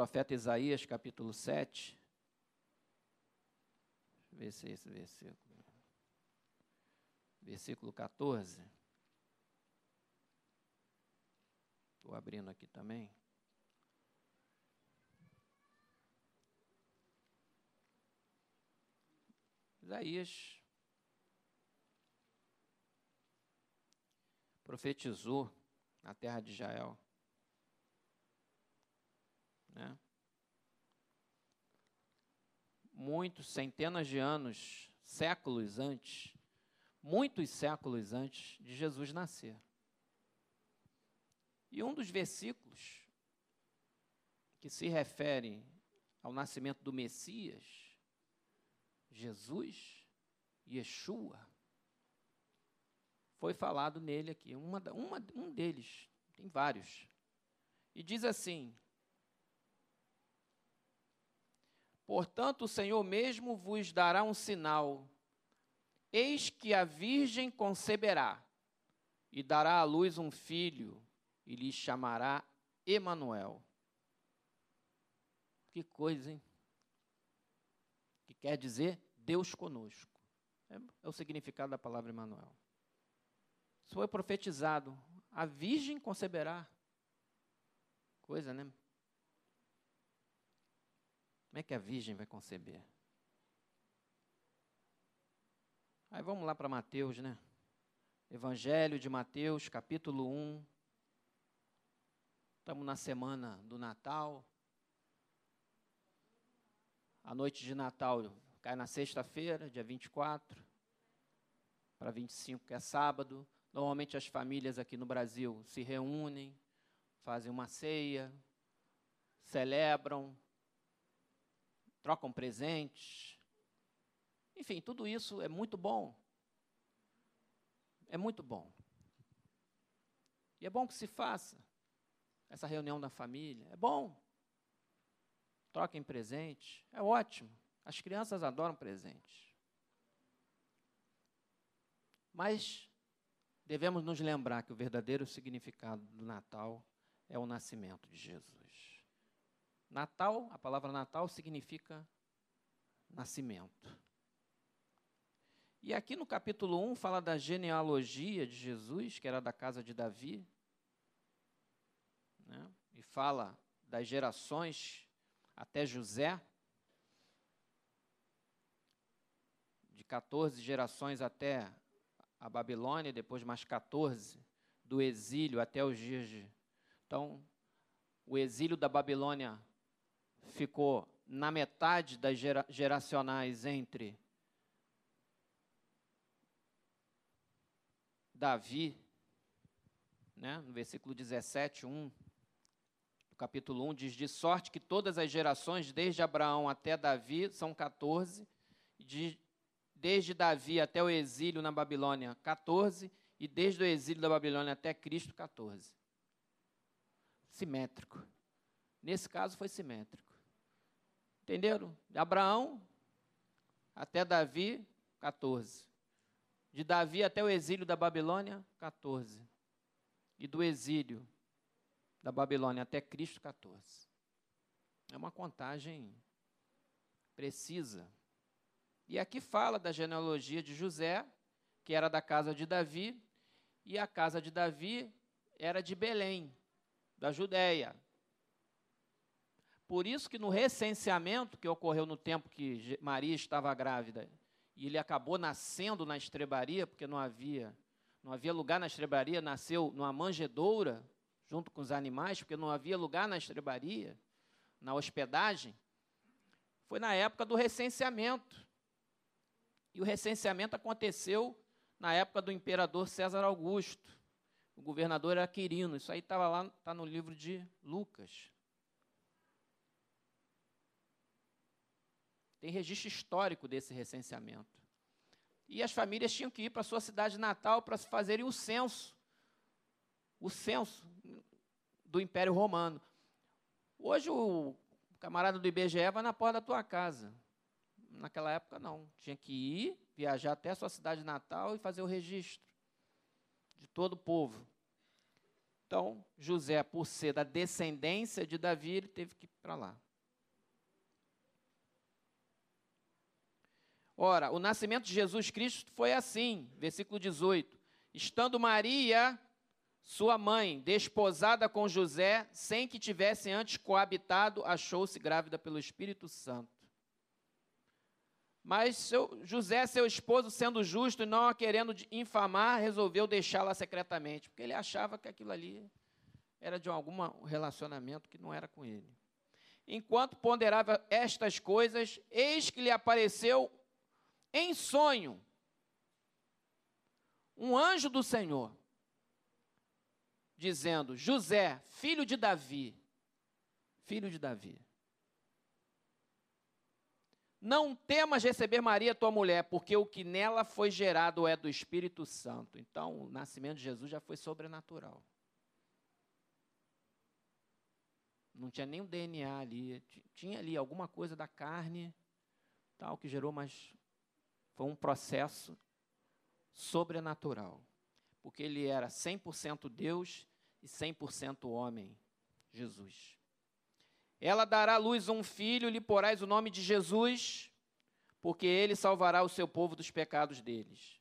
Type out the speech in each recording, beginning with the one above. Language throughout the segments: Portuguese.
profeta Isaías, capítulo 7. Deixa eu ver se é esse versículo. Versículo 14. Estou abrindo aqui também. Isaías profetizou na terra de Israel. Né? Muitos, centenas de anos, séculos antes, muitos séculos antes de Jesus nascer. E um dos versículos que se refere ao nascimento do Messias, Jesus, Yeshua, foi falado nele aqui, uma, uma, um deles, tem vários. E diz assim: Portanto, o Senhor mesmo vos dará um sinal. Eis que a virgem conceberá e dará à luz um filho e lhe chamará Emanuel. Que coisa, hein? Que quer dizer Deus conosco. É, é o significado da palavra Emanuel. Isso foi profetizado. A virgem conceberá. Coisa, né? Como é que a virgem vai conceber? Aí vamos lá para Mateus, né? Evangelho de Mateus, capítulo 1. Estamos na semana do Natal. A noite de Natal cai na sexta-feira, dia 24, para 25, que é sábado. Normalmente as famílias aqui no Brasil se reúnem, fazem uma ceia, celebram, trocam presentes. Enfim, tudo isso é muito bom. É muito bom. E é bom que se faça essa reunião da família. É bom. Troquem presentes. É ótimo. As crianças adoram presentes. Mas devemos nos lembrar que o verdadeiro significado do Natal é o nascimento de Jesus. Natal, a palavra Natal significa nascimento. E aqui no capítulo 1 fala da genealogia de Jesus, que era da casa de Davi, né? e fala das gerações até José, de 14 gerações até a Babilônia, depois mais 14, do exílio até os dias de. Então, o exílio da Babilônia ficou na metade das gera, geracionais entre Davi, né, no versículo 17, 1, do capítulo 1, diz: De sorte que todas as gerações, desde Abraão até Davi, são 14, de desde Davi até o exílio na Babilônia, 14, e desde o exílio da Babilônia até Cristo, 14. Simétrico. Nesse caso foi simétrico. Entenderam? De Abraão até Davi, 14. De Davi até o exílio da Babilônia, 14. E do exílio da Babilônia até Cristo, 14. É uma contagem precisa. E aqui fala da genealogia de José, que era da casa de Davi, e a casa de Davi era de Belém, da Judéia. Por isso que no recenseamento que ocorreu no tempo que Maria estava grávida, e ele acabou nascendo na estrebaria, porque não havia, não havia lugar na estrebaria, nasceu numa manjedoura, junto com os animais, porque não havia lugar na estrebaria, na hospedagem. Foi na época do recenseamento. E o recenseamento aconteceu na época do imperador César Augusto. O governador era Quirino. Isso aí estava lá, está no livro de Lucas. Tem registro histórico desse recenseamento. E as famílias tinham que ir para a sua cidade natal para fazerem o censo. O censo do Império Romano. Hoje o camarada do IBGE vai na porta da tua casa. Naquela época, não. Tinha que ir, viajar até a sua cidade natal e fazer o registro de todo o povo. Então, José, por ser da descendência de Davi, ele teve que ir para lá. Ora, o nascimento de Jesus Cristo foi assim, versículo 18. Estando Maria, sua mãe, desposada com José, sem que tivesse antes coabitado, achou-se grávida pelo Espírito Santo. Mas seu, José, seu esposo, sendo justo e não a querendo infamar, resolveu deixá-la secretamente, porque ele achava que aquilo ali era de algum relacionamento que não era com ele. Enquanto ponderava estas coisas, eis que lhe apareceu em sonho, um anjo do Senhor, dizendo: José, filho de Davi, filho de Davi, não temas receber Maria, tua mulher, porque o que nela foi gerado é do Espírito Santo. Então, o nascimento de Jesus já foi sobrenatural. Não tinha nem o DNA ali, tinha ali alguma coisa da carne, tal, que gerou, mas foi um processo sobrenatural, porque ele era 100% Deus e 100% homem, Jesus. Ela dará à luz um filho, lhe porás o nome de Jesus, porque ele salvará o seu povo dos pecados deles.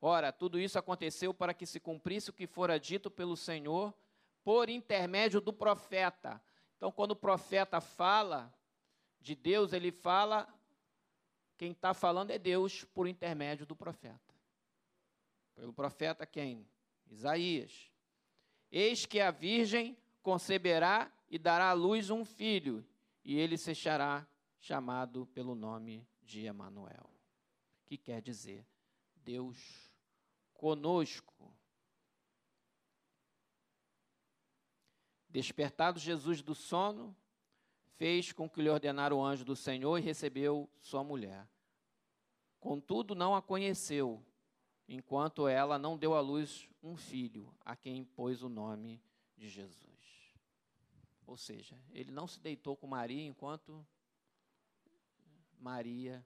Ora, tudo isso aconteceu para que se cumprisse o que fora dito pelo Senhor por intermédio do profeta. Então, quando o profeta fala de Deus, ele fala quem está falando é Deus por intermédio do profeta. Pelo profeta quem? Isaías. Eis que a virgem conceberá e dará à luz um filho, e ele se será chamado pelo nome de Emanuel, que quer dizer Deus conosco. Despertado Jesus do sono, fez com que lhe ordenara o anjo do Senhor e recebeu sua mulher. Contudo, não a conheceu, enquanto ela não deu à luz um filho, a quem pôs o nome de Jesus. Ou seja, ele não se deitou com Maria enquanto Maria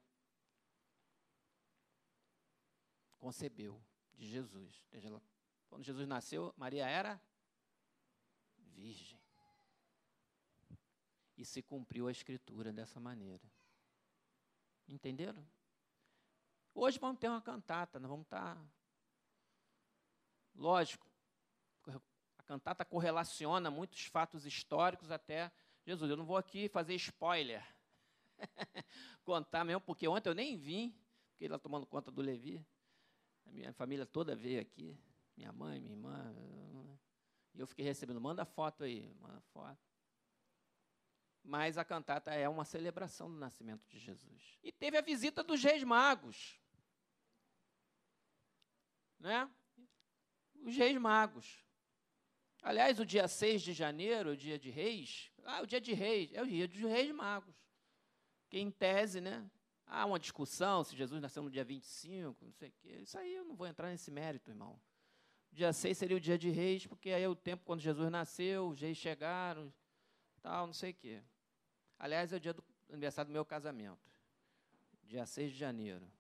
concebeu de Jesus. Quando Jesus nasceu, Maria era virgem. E se cumpriu a escritura dessa maneira. Entenderam? Hoje vamos ter uma cantata, nós vamos estar. Tá lógico, a cantata correlaciona muitos fatos históricos até Jesus. Eu não vou aqui fazer spoiler, contar mesmo, porque ontem eu nem vim, fiquei lá tomando conta do Levi. A minha família toda veio aqui, minha mãe, minha irmã. E eu fiquei recebendo, manda foto aí, manda foto mas a cantata é uma celebração do nascimento de Jesus. E teve a visita dos reis magos. Né? Os reis magos. Aliás, o dia 6 de janeiro, o dia de reis, ah, o dia de reis, é o dia dos reis magos. Que em tese, né, há uma discussão se Jesus nasceu no dia 25, não sei o quê. Isso aí eu não vou entrar nesse mérito, irmão. Dia 6 seria o dia de reis, porque aí é o tempo quando Jesus nasceu, os reis chegaram, tal, não sei o quê. Aliás, é o dia do aniversário do meu casamento, dia 6 de janeiro.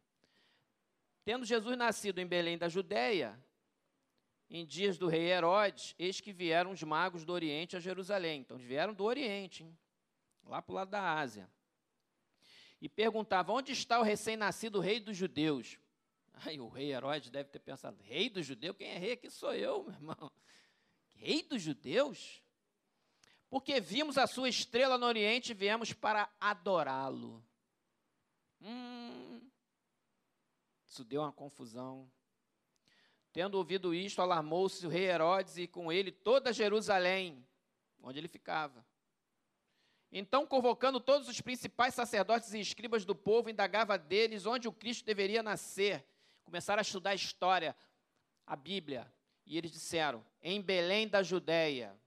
Tendo Jesus nascido em Belém da Judéia, em dias do rei Herodes, eis que vieram os magos do Oriente a Jerusalém. Então, vieram do Oriente, hein? lá para o lado da Ásia. E perguntavam: onde está o recém-nascido rei dos judeus? Aí o rei Herodes deve ter pensado: rei dos judeus? Quem é rei aqui sou eu, meu irmão. Rei dos judeus? Porque vimos a sua estrela no Oriente e viemos para adorá-lo. Hum, isso deu uma confusão. Tendo ouvido isto, alarmou-se o rei Herodes e com ele toda Jerusalém, onde ele ficava. Então, convocando todos os principais sacerdotes e escribas do povo, indagava deles onde o Cristo deveria nascer. Começaram a estudar a história, a Bíblia. E eles disseram: em Belém da Judéia.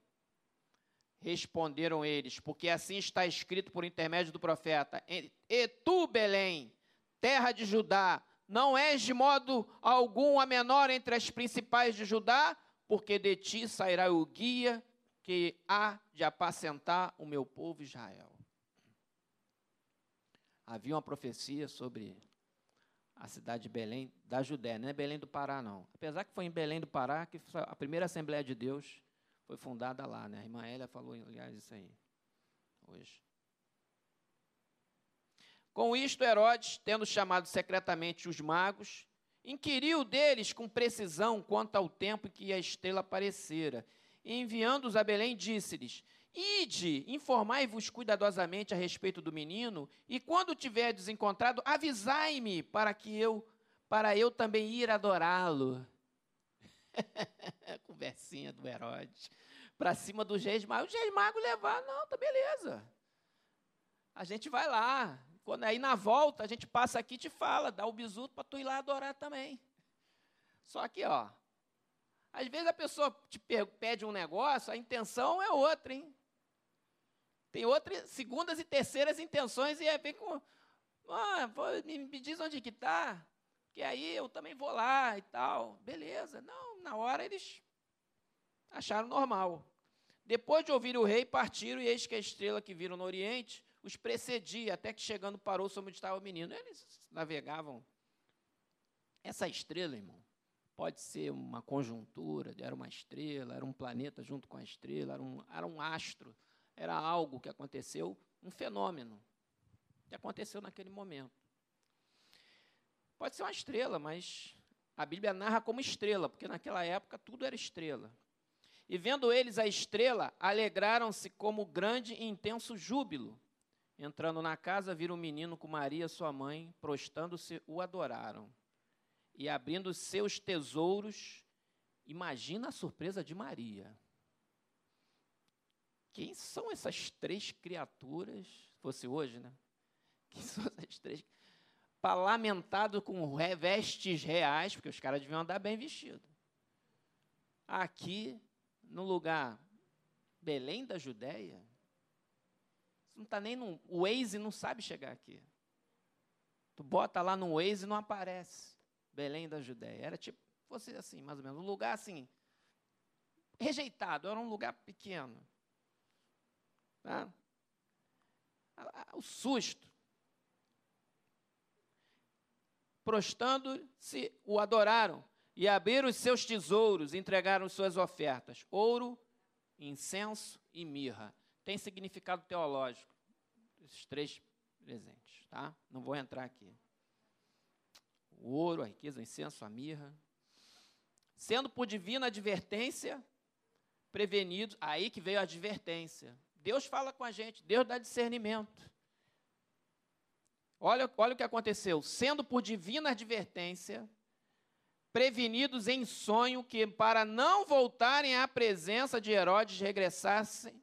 Responderam eles, porque assim está escrito por intermédio do profeta: E tu, Belém, terra de Judá, não és de modo algum a menor entre as principais de Judá, porque de ti sairá o guia que há de apacentar o meu povo Israel. Havia uma profecia sobre a cidade de Belém da Judéia, não é Belém do Pará, não. Apesar que foi em Belém do Pará que a primeira Assembleia de Deus foi fundada lá, né? A irmã Hélia falou, aliás, isso aí, hoje. Com isto, Herodes, tendo chamado secretamente os magos, inquiriu deles com precisão quanto ao tempo em que a estrela aparecera. E enviando-os a Belém, disse-lhes: Ide, informai-vos cuidadosamente a respeito do menino, e quando tiverdes encontrado, avisai-me para que eu para eu também ir adorá-lo. Conversinha do Herodes. Para cima magos. Os reis magos levaram, não, tá beleza. A gente vai lá. Quando aí na volta, a gente passa aqui e te fala, dá o bisuto para tu ir lá adorar também. Só que, ó, às vezes a pessoa te pede um negócio, a intenção é outra, hein? Tem outras, segundas e terceiras intenções e bem com. Ah, me, me diz onde que está que aí eu também vou lá e tal. Beleza. Não, na hora eles acharam normal. Depois de ouvir o rei, partiram, e eis que a estrela que viram no Oriente os precedia, até que chegando parou sobre onde estava o menino. Eles navegavam. Essa estrela, irmão, pode ser uma conjuntura, era uma estrela, era um planeta junto com a estrela, era um, era um astro, era algo que aconteceu, um fenômeno que aconteceu naquele momento. Pode ser uma estrela, mas a Bíblia narra como estrela, porque naquela época tudo era estrela. E vendo eles a estrela, alegraram-se como grande e intenso júbilo. Entrando na casa, viram o menino com Maria, sua mãe, prostando-se, o adoraram. E abrindo seus tesouros, imagina a surpresa de Maria. Quem são essas três criaturas? Se fosse hoje, né? Quem são essas três lamentado com vestes reais, porque os caras deviam andar bem vestidos. Aqui, no lugar Belém da Judéia, não está nem no. O Waze não sabe chegar aqui. Tu bota lá no Waze e não aparece. Belém da Judéia. Era tipo, fosse assim, mais ou menos. Um lugar assim, rejeitado, era um lugar pequeno. Tá? O susto. Prostando-se, o adoraram e abriram os seus tesouros, entregaram suas ofertas: ouro, incenso e mirra. Tem significado teológico, esses três presentes, tá? Não vou entrar aqui. O ouro, a riqueza, o incenso, a mirra. Sendo por divina advertência, prevenidos, aí que veio a advertência. Deus fala com a gente, Deus dá discernimento. Olha, olha o que aconteceu. Sendo por divina advertência, prevenidos em sonho que, para não voltarem à presença de Herodes,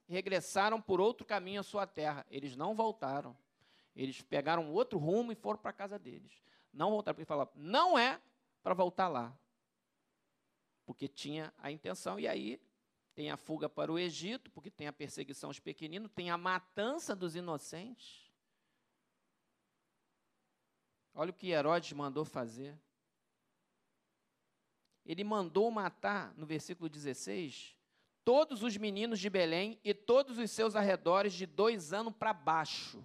regressaram por outro caminho à sua terra. Eles não voltaram. Eles pegaram outro rumo e foram para a casa deles. Não voltaram, porque falaram, não é para voltar lá. Porque tinha a intenção, e aí tem a fuga para o Egito, porque tem a perseguição aos pequeninos, tem a matança dos inocentes. Olha o que Herodes mandou fazer. Ele mandou matar, no versículo 16, todos os meninos de Belém e todos os seus arredores de dois anos para baixo.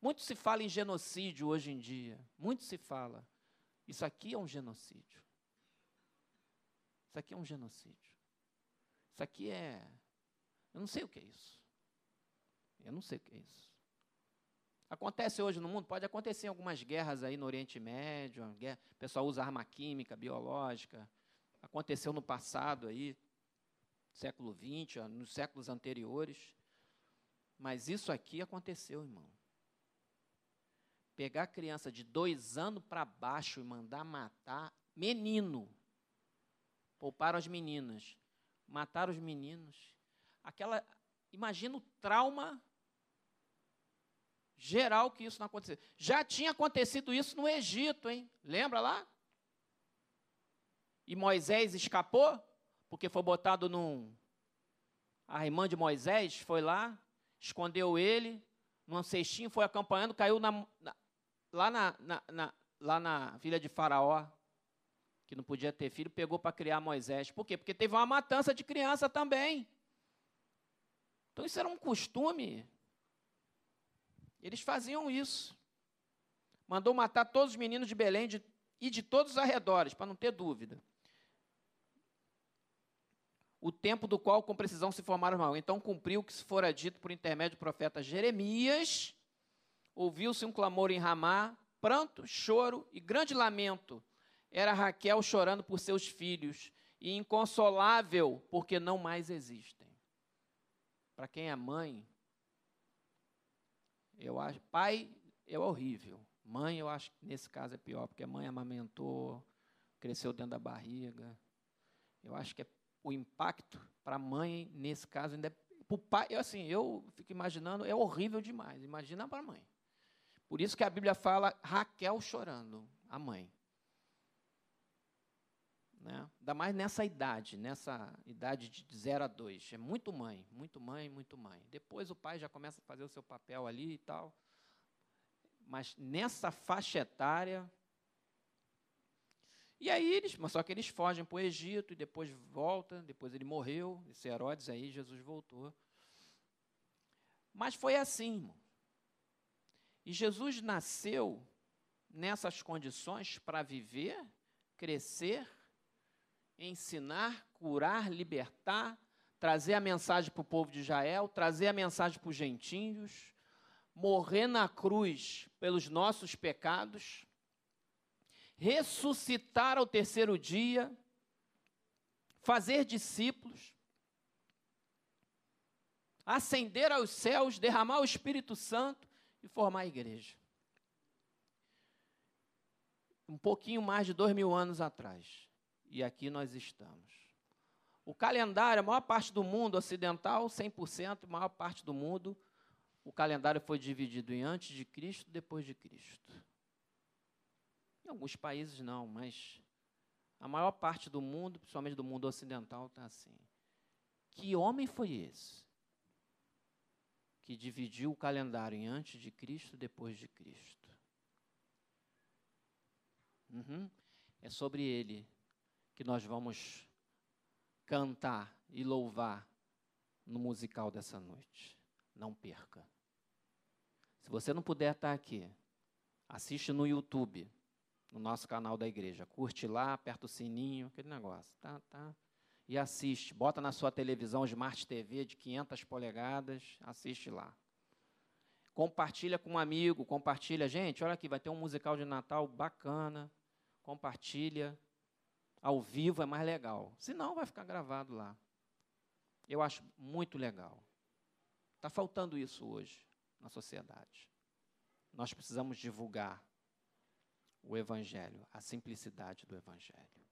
Muito se fala em genocídio hoje em dia. Muito se fala. Isso aqui é um genocídio. Isso aqui é um genocídio. Isso aqui é. Eu não sei o que é isso. Eu não sei o que é isso. Acontece hoje no mundo, pode acontecer em algumas guerras aí no Oriente Médio, guerra, o pessoal usa arma química, biológica. Aconteceu no passado aí, século XX, nos séculos anteriores. Mas isso aqui aconteceu, irmão. Pegar criança de dois anos para baixo e mandar matar menino. Pouparam as meninas. Mataram os meninos. Aquela. Imagina o trauma geral que isso não acontecesse. Já tinha acontecido isso no Egito, hein? Lembra lá? E Moisés escapou, porque foi botado num. A irmã de Moisés foi lá, escondeu ele, num cestinho, foi acompanhando, caiu na, na, lá, na, na, lá na filha de Faraó, que não podia ter filho, pegou para criar Moisés. Por quê? Porque teve uma matança de criança também. Então isso era um costume eles faziam isso. Mandou matar todos os meninos de Belém de, e de todos os arredores, para não ter dúvida. o tempo do qual com precisão se formaram mal. Então cumpriu o que se fora dito por intermédio do profeta Jeremias. Ouviu-se um clamor em Ramá, pranto, choro e grande lamento. Era Raquel chorando por seus filhos e inconsolável porque não mais existem. Para quem é mãe, eu acho, pai é horrível. Mãe, eu acho que nesse caso é pior, porque a mãe amamentou, cresceu dentro da barriga. Eu acho que é, o impacto para a mãe, nesse caso, ainda é. Para o pai, eu, assim, eu fico imaginando, é horrível demais. Imagina para a mãe. Por isso que a Bíblia fala Raquel chorando, a mãe. Ainda mais nessa idade, nessa idade de 0 a 2. É muito mãe, muito mãe, muito mãe. Depois o pai já começa a fazer o seu papel ali e tal. Mas nessa faixa etária. E aí eles, mas só que eles fogem para o Egito e depois voltam, depois ele morreu, esse Herodes aí, Jesus voltou. Mas foi assim, irmão. E Jesus nasceu nessas condições para viver, crescer, ensinar, curar, libertar, trazer a mensagem para o povo de Israel, trazer a mensagem para os gentios, morrer na cruz pelos nossos pecados, ressuscitar ao terceiro dia, fazer discípulos, ascender aos céus, derramar o Espírito Santo e formar a igreja. Um pouquinho mais de dois mil anos atrás. E aqui nós estamos. O calendário, a maior parte do mundo ocidental, 100%, a maior parte do mundo, o calendário foi dividido em antes de Cristo depois de Cristo. Em alguns países não, mas a maior parte do mundo, principalmente do mundo ocidental, está assim. Que homem foi esse? Que dividiu o calendário em antes de Cristo depois de Cristo. Uhum. É sobre ele que nós vamos cantar e louvar no musical dessa noite. Não perca. Se você não puder estar aqui, assiste no YouTube, no nosso canal da igreja. Curte lá, aperta o sininho, aquele negócio, tá, tá. E assiste, bota na sua televisão Smart TV de 500 polegadas, assiste lá. Compartilha com um amigo, compartilha, gente, olha aqui, vai ter um musical de Natal bacana. Compartilha. Ao vivo é mais legal. Se não, vai ficar gravado lá. Eu acho muito legal. Está faltando isso hoje na sociedade. Nós precisamos divulgar o Evangelho, a simplicidade do Evangelho.